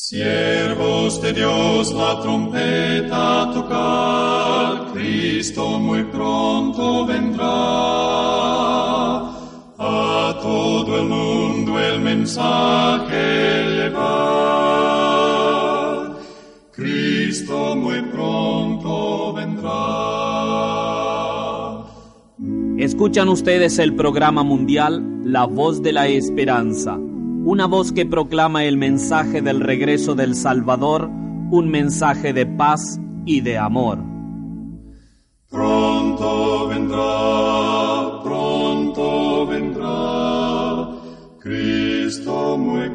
Siervos de Dios, la trompeta tocar, Cristo muy pronto vendrá. A todo el mundo el mensaje llevar. Cristo muy pronto vendrá. Escuchan ustedes el programa mundial La Voz de la Esperanza, una voz que proclama el mensaje del regreso del Salvador, un mensaje de paz y de amor. Pronto vendrá, pronto vendrá, Cristo muy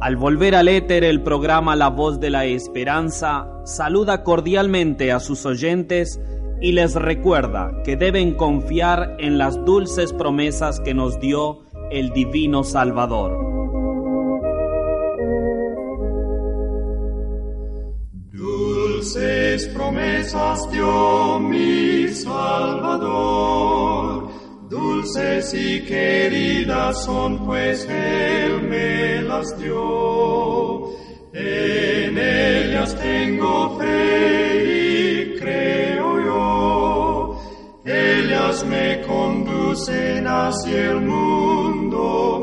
Al volver al éter el programa La Voz de la Esperanza saluda cordialmente a sus oyentes y les recuerda que deben confiar en las dulces promesas que nos dio el Divino Salvador. Dulces promesas dio mi Salvador, dulces y queridas son pues Él me las dio. En ellas tengo fe y creo yo, ellas me conducen hacia el mundo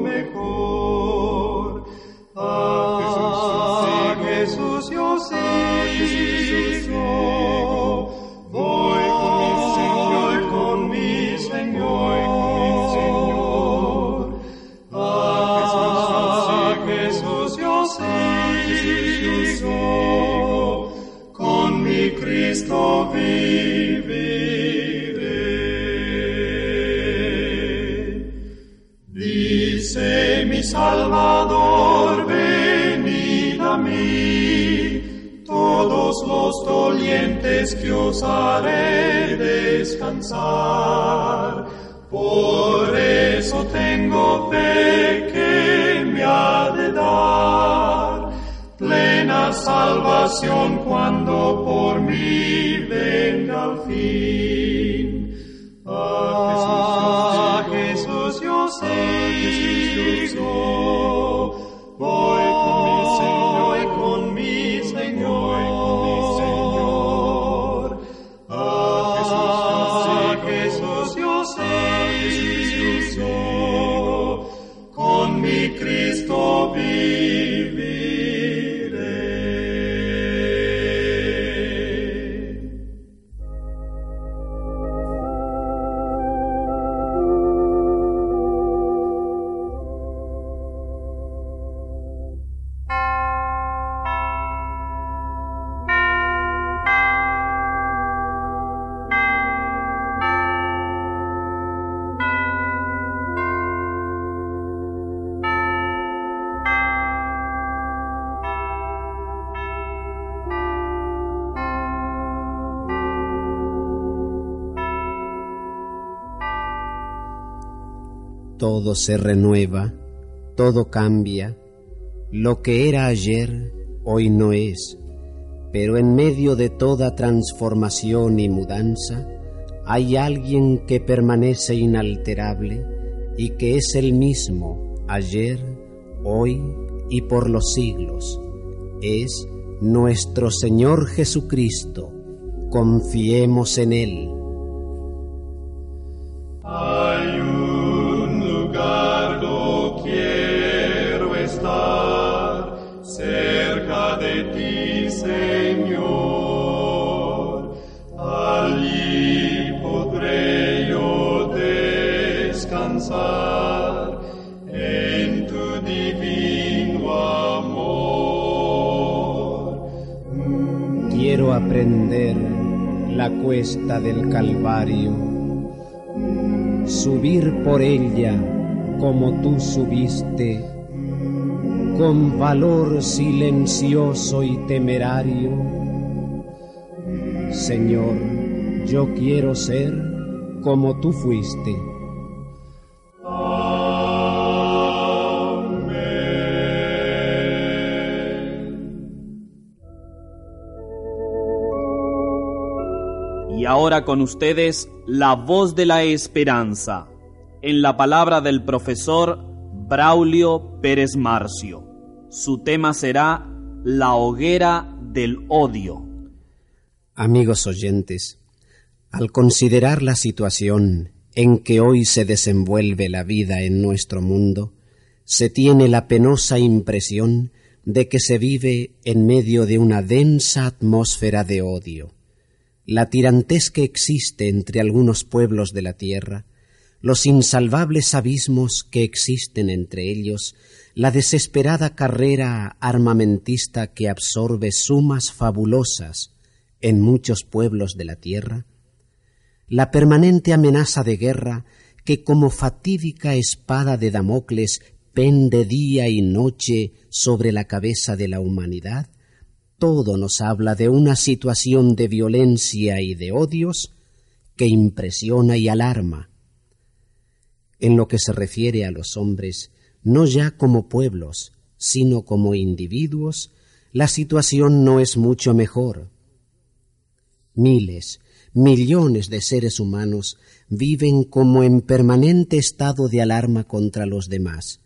cuando por mí venga al fin. A Jesús yo sigo, todo se renueva, todo cambia, lo que era ayer hoy no es, pero en medio de toda transformación y mudanza hay alguien que permanece inalterable y que es el mismo ayer, hoy y por los siglos. Es nuestro Señor Jesucristo. Confiemos en Él. En tu divino amor. Quiero aprender la cuesta del Calvario, subir por ella como tú subiste, con valor silencioso y temerario. Señor, yo quiero ser como tú fuiste. Y ahora con ustedes la voz de la esperanza, en la palabra del profesor Braulio Pérez Marcio. Su tema será la hoguera del odio. Amigos oyentes, al considerar la situación en que hoy se desenvuelve la vida en nuestro mundo, se tiene la penosa impresión de que se vive en medio de una densa atmósfera de odio. La tirantez que existe entre algunos pueblos de la tierra, los insalvables abismos que existen entre ellos, la desesperada carrera armamentista que absorbe sumas fabulosas en muchos pueblos de la tierra, la permanente amenaza de guerra que como fatídica espada de Damocles pende día y noche sobre la cabeza de la humanidad, todo nos habla de una situación de violencia y de odios que impresiona y alarma. En lo que se refiere a los hombres, no ya como pueblos, sino como individuos, la situación no es mucho mejor. Miles, millones de seres humanos viven como en permanente estado de alarma contra los demás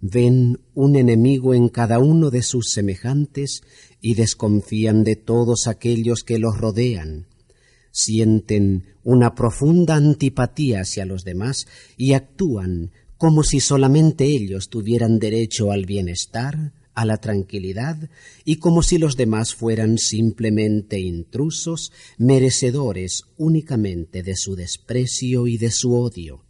ven un enemigo en cada uno de sus semejantes y desconfían de todos aquellos que los rodean. Sienten una profunda antipatía hacia los demás y actúan como si solamente ellos tuvieran derecho al bienestar, a la tranquilidad, y como si los demás fueran simplemente intrusos, merecedores únicamente de su desprecio y de su odio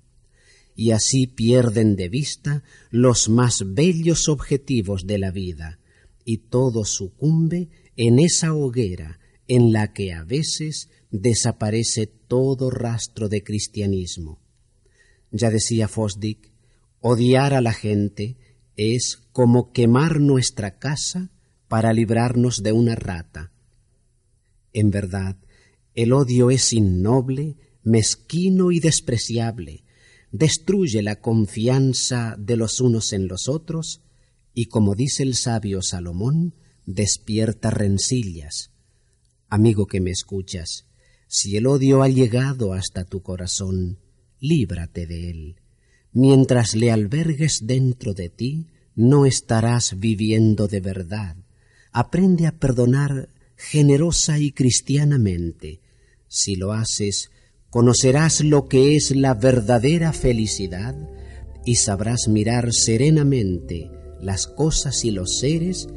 y así pierden de vista los más bellos objetivos de la vida, y todo sucumbe en esa hoguera en la que a veces desaparece todo rastro de cristianismo. Ya decía Fosdick, odiar a la gente es como quemar nuestra casa para librarnos de una rata. En verdad, el odio es innoble, mezquino y despreciable, destruye la confianza de los unos en los otros y, como dice el sabio Salomón, despierta rencillas. Amigo que me escuchas, si el odio ha llegado hasta tu corazón, líbrate de él. Mientras le albergues dentro de ti, no estarás viviendo de verdad. Aprende a perdonar generosa y cristianamente. Si lo haces, conocerás lo que es la verdadera felicidad y sabrás mirar serenamente las cosas y los seres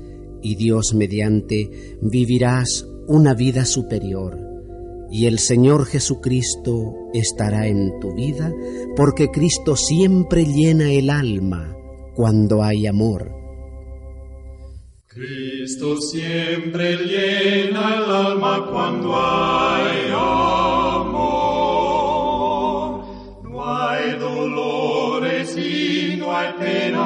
y Dios mediante vivirás una vida superior y el Señor Jesucristo estará en tu vida porque Cristo siempre llena el alma cuando hay amor. Cristo siempre llena el alma cuando hay amor.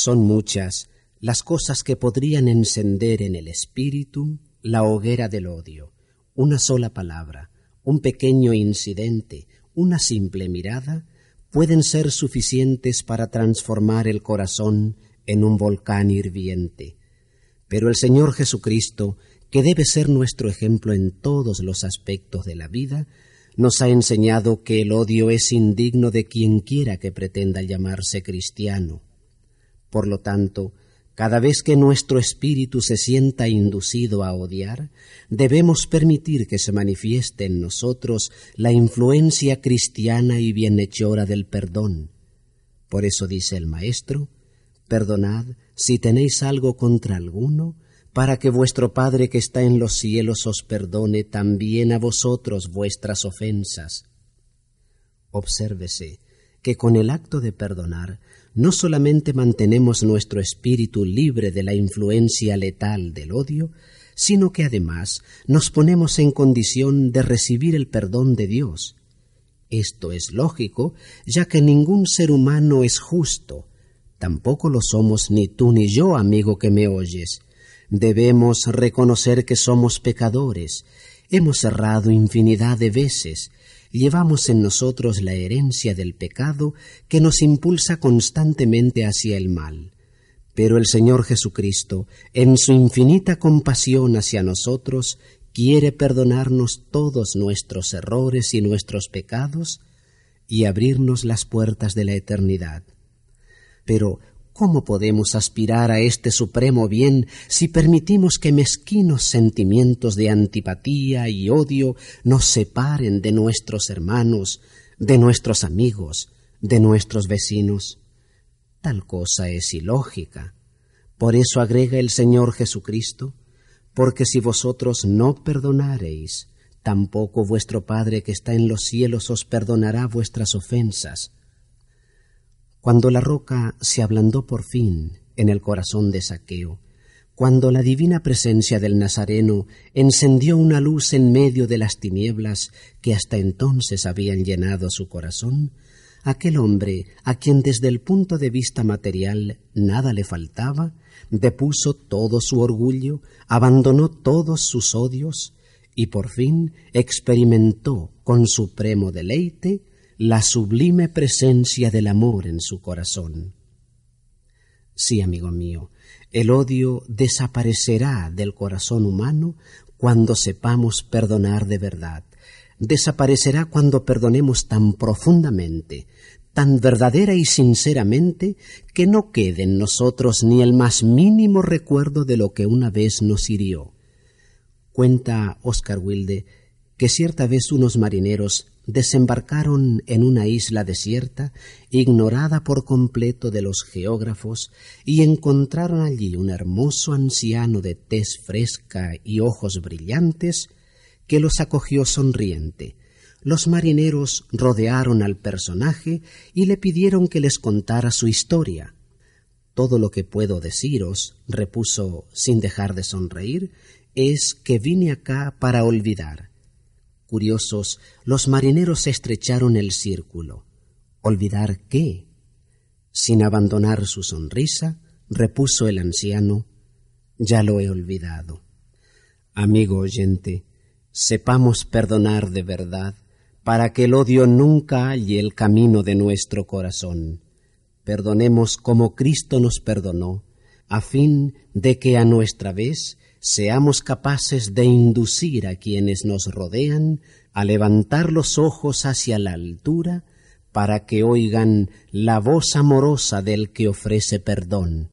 Son muchas las cosas que podrían encender en el espíritu la hoguera del odio, una sola palabra, un pequeño incidente, una simple mirada, pueden ser suficientes para transformar el corazón en un volcán hirviente. Pero el Señor Jesucristo, que debe ser nuestro ejemplo en todos los aspectos de la vida, nos ha enseñado que el odio es indigno de quien quiera que pretenda llamarse cristiano. Por lo tanto, Cada vez que nuestro espíritu se sienta inducido a odiar, debemos permitir que se manifieste en nosotros la influencia cristiana y bienhechora del perdón. Por eso dice el Maestro, Perdonad si tenéis algo contra alguno, para que vuestro Padre que está en los cielos os perdone también a vosotros vuestras ofensas. Obsérvese que con el acto de perdonar no solamente mantenemos nuestro espíritu libre de la influencia letal del odio, sino que además nos ponemos en condición de recibir el perdón de Dios. Esto es lógico, ya que ningún ser humano es justo, tampoco lo somos ni tú ni yo, amigo que me oyes. Debemos reconocer que somos pecadores, hemos errado infinidad de veces, llevamos en nosotros la herencia del pecado que nos impulsa constantemente hacia el mal. Pero el Señor Jesucristo, en su infinita compasión hacia nosotros, quiere perdonarnos todos nuestros errores y nuestros pecados y abrirnos las puertas de la eternidad. Pero ¿Cómo podemos aspirar a este supremo bien si permitimos que mezquinos sentimientos de antipatía y odio nos separen de nuestros hermanos, de nuestros amigos, de nuestros vecinos? Tal cosa es ilógica. Por eso agrega el Señor Jesucristo, porque si vosotros no perdonareis, tampoco vuestro Padre que está en los cielos os perdonará vuestras ofensas. Cuando la roca se ablandó por fin en el corazón de Saqueo, cuando la divina presencia del Nazareno encendió una luz en medio de las tinieblas que hasta entonces habían llenado su corazón, aquel hombre, a quien desde el punto de vista material nada le faltaba, depuso todo su orgullo, abandonó todos sus odios, y por fin experimentó con supremo deleite la sublime presencia del amor en su corazón. Sí, amigo mío, el odio desaparecerá del corazón humano cuando sepamos perdonar de verdad. Desaparecerá cuando perdonemos tan profundamente, tan verdadera y sinceramente, que no quede en nosotros ni el más mínimo recuerdo de lo que una vez nos hirió. Cuenta Oscar Wilde que cierta vez unos marineros desembarcaron en una isla desierta, ignorada por completo de los geógrafos, y encontraron allí un hermoso anciano de tez fresca y ojos brillantes, que los acogió sonriente. Los marineros rodearon al personaje y le pidieron que les contara su historia. Todo lo que puedo deciros, repuso sin dejar de sonreír, es que vine acá para olvidar Curiosos, los marineros estrecharon el círculo. ¿Olvidar qué? Sin abandonar su sonrisa, repuso el anciano, ya lo he olvidado. Amigo oyente, sepamos perdonar de verdad, para que el odio nunca halle el camino de nuestro corazón. Perdonemos como Cristo nos perdonó, a fin de que a nuestra vez seamos capaces de inducir a quienes nos rodean a levantar los ojos hacia la altura para que oigan la voz amorosa del que ofrece perdón.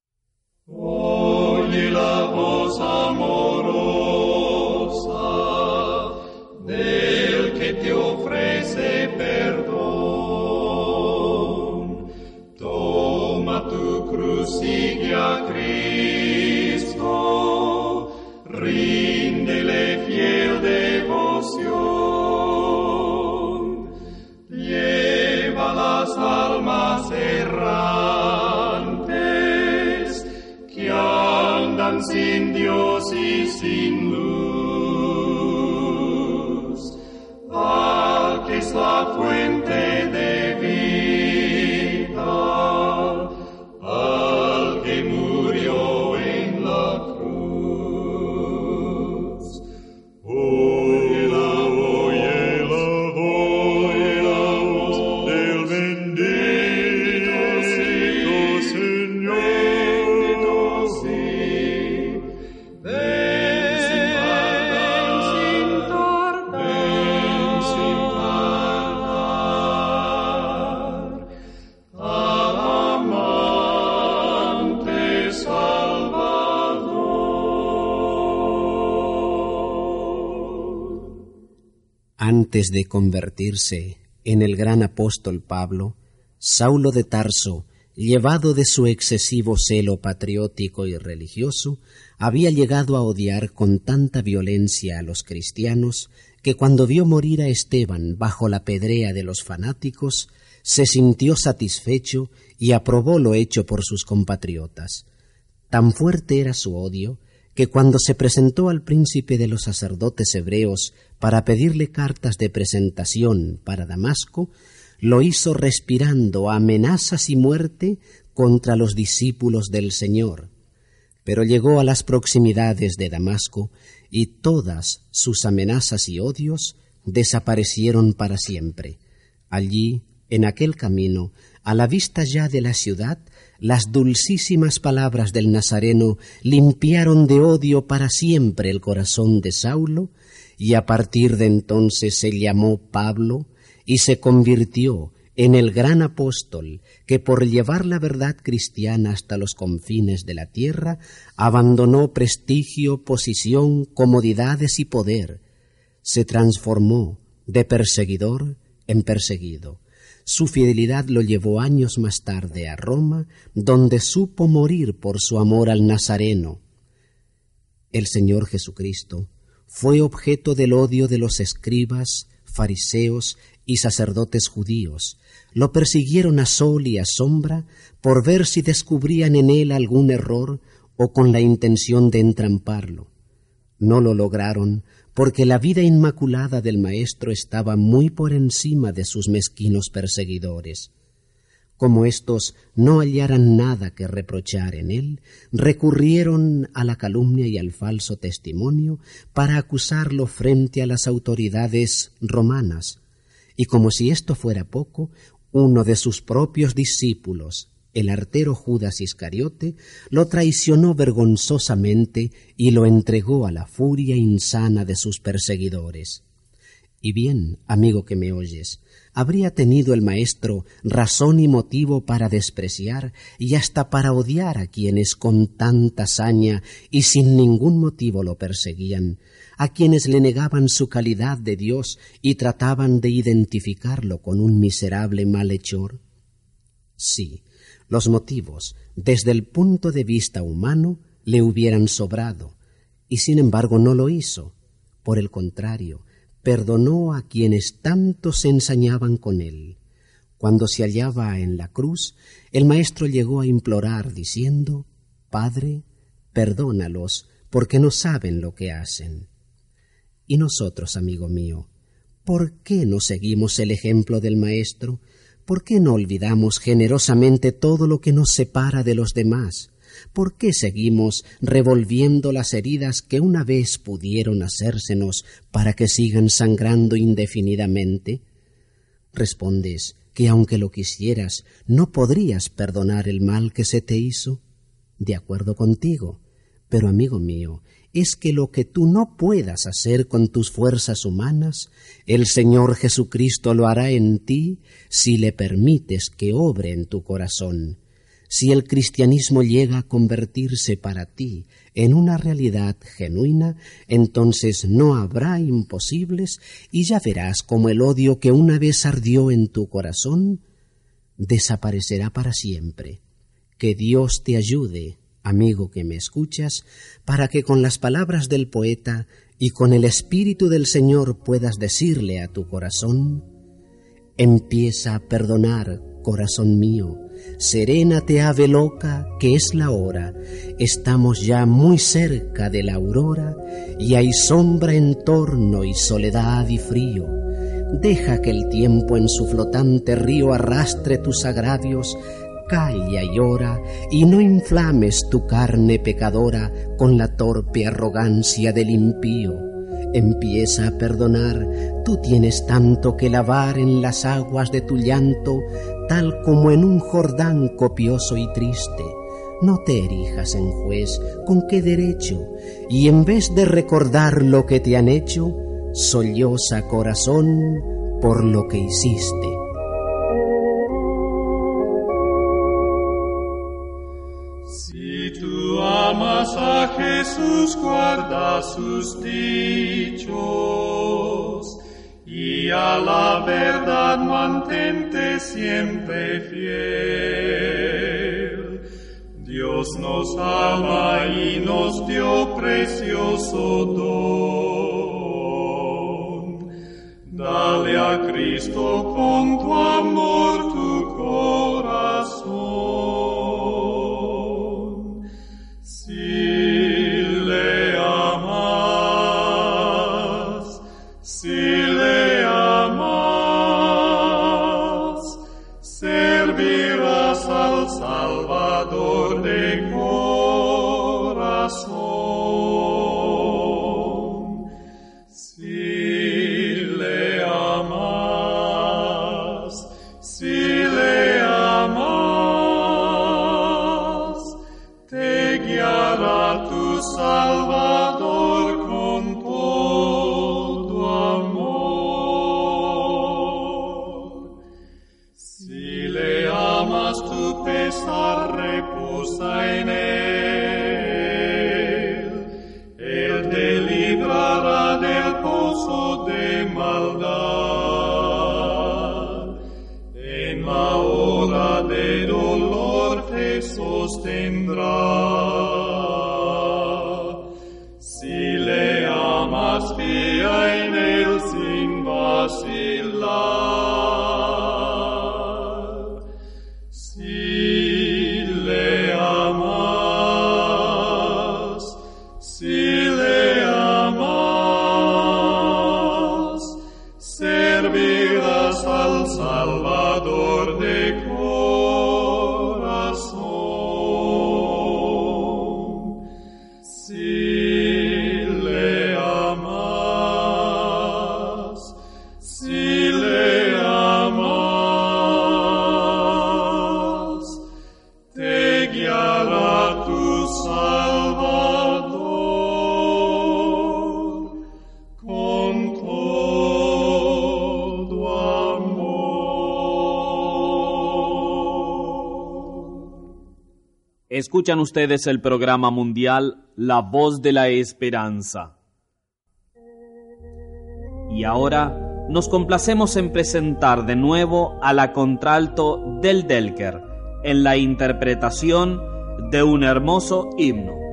De convertirse en el gran apóstol Pablo, Saulo de Tarso, llevado de su excesivo celo patriótico y religioso, había llegado a odiar con tanta violencia a los cristianos que cuando vio morir a Esteban bajo la pedrea de los fanáticos, se sintió satisfecho y aprobó lo hecho por sus compatriotas. Tan fuerte era su odio que cuando se presentó al príncipe de los sacerdotes hebreos para pedirle cartas de presentación para Damasco, lo hizo respirando amenazas y muerte contra los discípulos del Señor. Pero llegó a las proximidades de Damasco y todas sus amenazas y odios desaparecieron para siempre. Allí, en aquel camino, a la vista ya de la ciudad, las dulcísimas palabras del Nazareno limpiaron de odio para siempre el corazón de Saulo, y a partir de entonces se llamó Pablo y se convirtió en el gran apóstol que por llevar la verdad cristiana hasta los confines de la tierra abandonó prestigio, posición, comodidades y poder, se transformó de perseguidor en perseguido su fidelidad lo llevó años más tarde a Roma, donde supo morir por su amor al Nazareno. El Señor Jesucristo fue objeto del odio de los escribas, fariseos y sacerdotes judíos. Lo persiguieron a sol y a sombra por ver si descubrían en él algún error o con la intención de entramparlo. No lo lograron porque la vida inmaculada del Maestro estaba muy por encima de sus mezquinos perseguidores. Como éstos no hallaran nada que reprochar en él, recurrieron a la calumnia y al falso testimonio para acusarlo frente a las autoridades romanas. Y como si esto fuera poco, uno de sus propios discípulos, el artero Judas Iscariote lo traicionó vergonzosamente y lo entregó a la furia insana de sus perseguidores. Y bien, amigo que me oyes, habría tenido el maestro razón y motivo para despreciar y hasta para odiar a quienes con tanta saña y sin ningún motivo lo perseguían, a quienes le negaban su calidad de Dios y trataban de identificarlo con un miserable malhechor. Sí, los motivos, desde el punto de vista humano, le hubieran sobrado, y sin embargo no lo hizo. Por el contrario, perdonó a quienes tanto se ensañaban con él. Cuando se hallaba en la cruz, el Maestro llegó a implorar diciendo, Padre, perdónalos, porque no saben lo que hacen. Y nosotros, amigo mío, ¿por qué no seguimos el ejemplo del Maestro? ¿Por qué no olvidamos generosamente todo lo que nos separa de los demás? ¿Por qué seguimos revolviendo las heridas que una vez pudieron hacérsenos para que sigan sangrando indefinidamente? Respondes que aunque lo quisieras, no podrías perdonar el mal que se te hizo. De acuerdo contigo. Pero, amigo mío, es que lo que tú no puedas hacer con tus fuerzas humanas, el Señor Jesucristo lo hará en ti si le permites que obre en tu corazón. Si el cristianismo llega a convertirse para ti en una realidad genuina, entonces no habrá imposibles y ya verás como el odio que una vez ardió en tu corazón desaparecerá para siempre. Que Dios te ayude amigo que me escuchas, para que con las palabras del poeta y con el Espíritu del Señor puedas decirle a tu corazón, empieza a perdonar, corazón mío, serénate ave loca, que es la hora, estamos ya muy cerca de la aurora, y hay sombra en torno y soledad y frío. Deja que el tiempo en su flotante río arrastre tus agravios, calla y ora, y no inflames tu carne pecadora con la torpe arrogancia del impío. Empieza a perdonar, tú tienes tanto que lavar en las aguas de tu llanto, tal como en un Jordán copioso y triste. No te erijas en juez, ¿con qué derecho? Y en vez de recordar lo que te han hecho, solloza corazón por lo que hiciste. Jesús guarda sus dichos y a la verdad mantente siempre fiel. Dios nos ama y nos dio precioso don. Dale a Cristo con tu amor se de dolor te sostendrá. Escuchan ustedes el programa mundial La Voz de la Esperanza. Y ahora nos complacemos en presentar de nuevo a la contralto del Delker en la interpretación de un hermoso himno.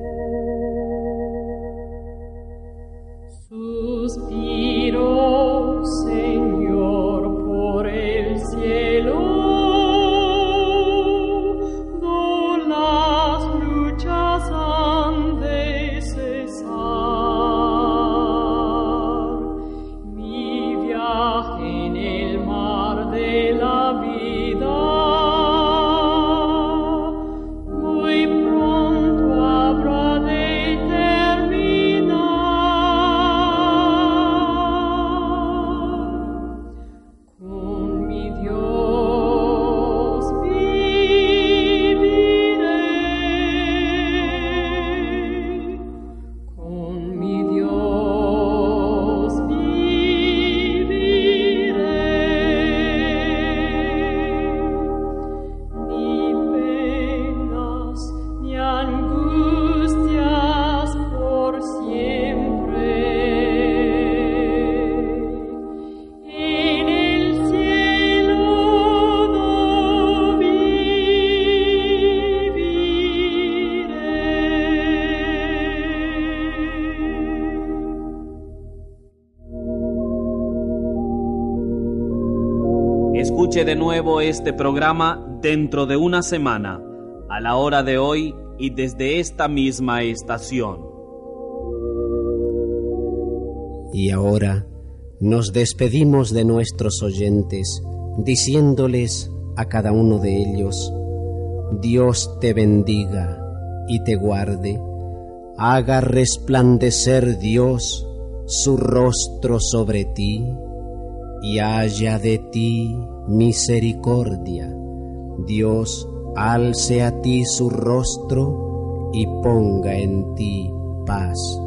De nuevo este programa dentro de una semana, a la hora de hoy y desde esta misma estación. Y ahora nos despedimos de nuestros oyentes, diciéndoles a cada uno de ellos, Dios te bendiga y te guarde, haga resplandecer Dios su rostro sobre ti y haya de ti misericordia. Dios alce a ti su rostro y ponga en ti paz.